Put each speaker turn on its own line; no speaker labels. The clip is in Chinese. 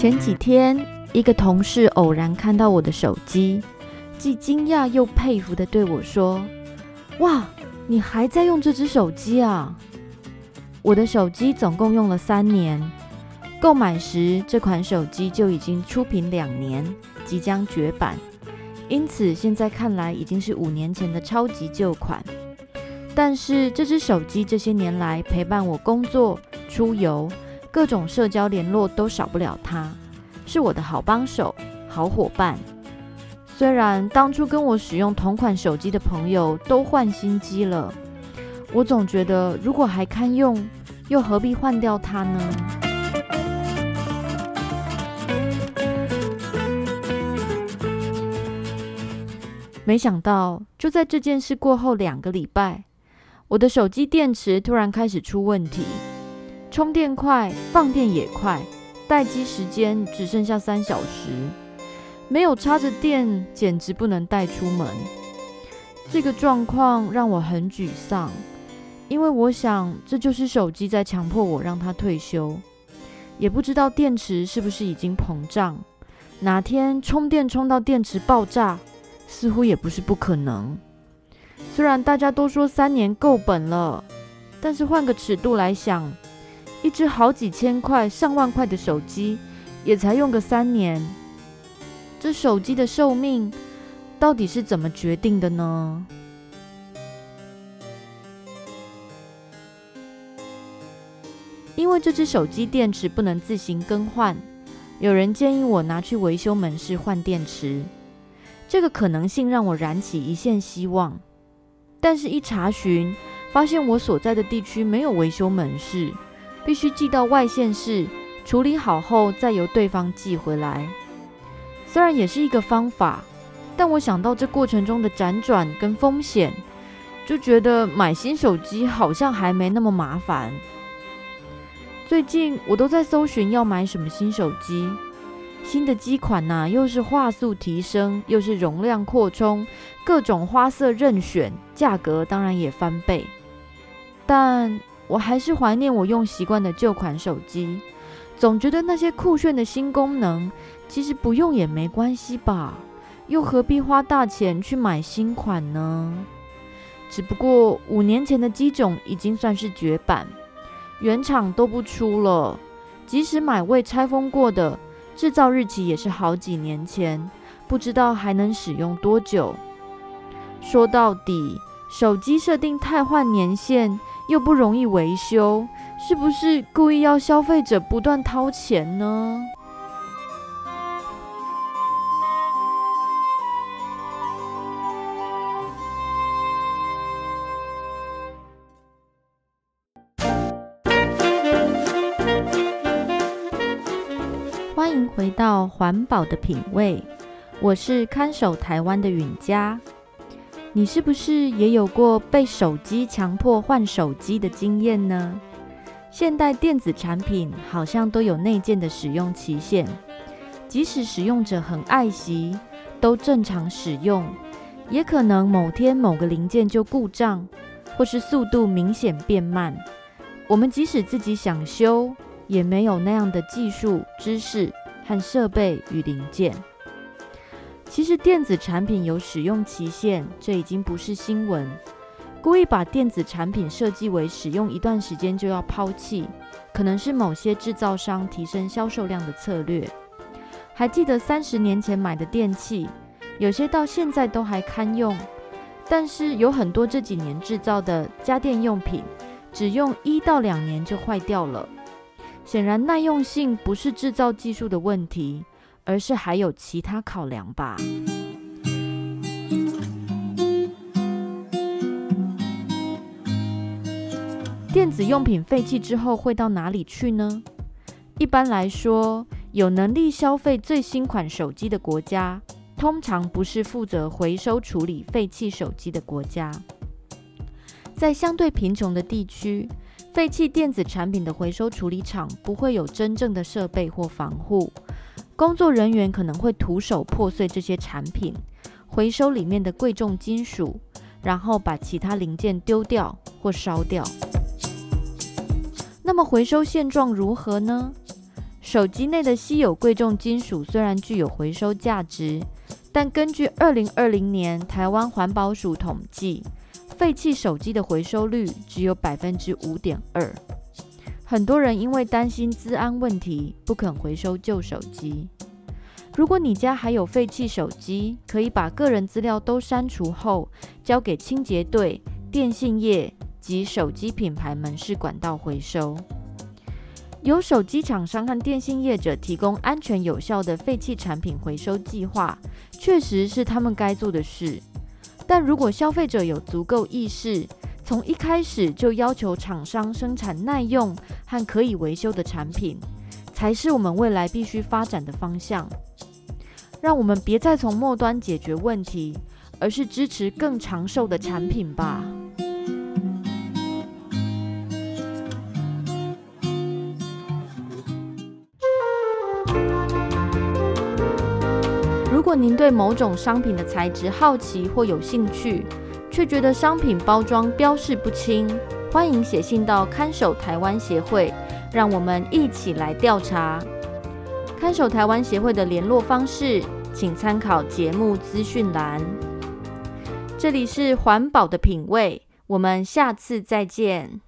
前几天，一个同事偶然看到我的手机，既惊讶又佩服地对我说：“哇，你还在用这只手机啊？”我的手机总共用了三年，购买时这款手机就已经出品两年，即将绝版，因此现在看来已经是五年前的超级旧款。但是这只手机这些年来陪伴我工作、出游。各种社交联络都少不了它，是我的好帮手、好伙伴。虽然当初跟我使用同款手机的朋友都换新机了，我总觉得如果还堪用，又何必换掉它呢？没想到，就在这件事过后两个礼拜，我的手机电池突然开始出问题。充电快，放电也快，待机时间只剩下三小时，没有插着电，简直不能带出门。这个状况让我很沮丧，因为我想这就是手机在强迫我让它退休。也不知道电池是不是已经膨胀，哪天充电充到电池爆炸，似乎也不是不可能。虽然大家都说三年够本了，但是换个尺度来想。一只好几千块、上万块的手机，也才用个三年。这手机的寿命到底是怎么决定的呢？因为这只手机电池不能自行更换，有人建议我拿去维修门市换电池。这个可能性让我燃起一线希望，但是，一查询发现我所在的地区没有维修门市。必须寄到外县市处理好后，再由对方寄回来。虽然也是一个方法，但我想到这过程中的辗转跟风险，就觉得买新手机好像还没那么麻烦。最近我都在搜寻要买什么新手机，新的机款呐、啊，又是画素提升，又是容量扩充，各种花色任选，价格当然也翻倍，但。我还是怀念我用习惯的旧款手机，总觉得那些酷炫的新功能，其实不用也没关系吧？又何必花大钱去买新款呢？只不过五年前的机种已经算是绝版，原厂都不出了，即使买未拆封过的，制造日期也是好几年前，不知道还能使用多久。说到底，手机设定太换年限。又不容易维修，是不是故意要消费者不断掏钱呢？欢迎回到环保的品味，我是看守台湾的允嘉。你是不是也有过被手机强迫换手机的经验呢？现代电子产品好像都有内建的使用期限，即使使用者很爱惜，都正常使用，也可能某天某个零件就故障，或是速度明显变慢。我们即使自己想修，也没有那样的技术知识和设备与零件。其实电子产品有使用期限，这已经不是新闻。故意把电子产品设计为使用一段时间就要抛弃，可能是某些制造商提升销售量的策略。还记得三十年前买的电器，有些到现在都还堪用，但是有很多这几年制造的家电用品，只用一到两年就坏掉了。显然耐用性不是制造技术的问题，而是还有其他考量吧。电子用品废弃之后会到哪里去呢？一般来说，有能力消费最新款手机的国家，通常不是负责回收处理废弃手机的国家。在相对贫穷的地区，废弃电子产品的回收处理厂不会有真正的设备或防护，工作人员可能会徒手破碎这些产品，回收里面的贵重金属，然后把其他零件丢掉或烧掉。那么回收现状如何呢？手机内的稀有贵重金属虽然具有回收价值，但根据二零二零年台湾环保署统计，废弃手机的回收率只有百分之五点二，很多人因为担心资安问题，不肯回收旧手机。如果你家还有废弃手机，可以把个人资料都删除后，交给清洁队、电信业及手机品牌门市管道回收。由手机厂商和电信业者提供安全有效的废弃产品回收计划，确实是他们该做的事。但如果消费者有足够意识，从一开始就要求厂商生产耐用和可以维修的产品，才是我们未来必须发展的方向。让我们别再从末端解决问题，而是支持更长寿的产品吧。如果您对某种商品的材质好奇或有兴趣，却觉得商品包装标示不清，欢迎写信到看守台湾协会，让我们一起来调查。看守台湾协会的联络方式，请参考节目资讯栏。这里是环保的品味，我们下次再见。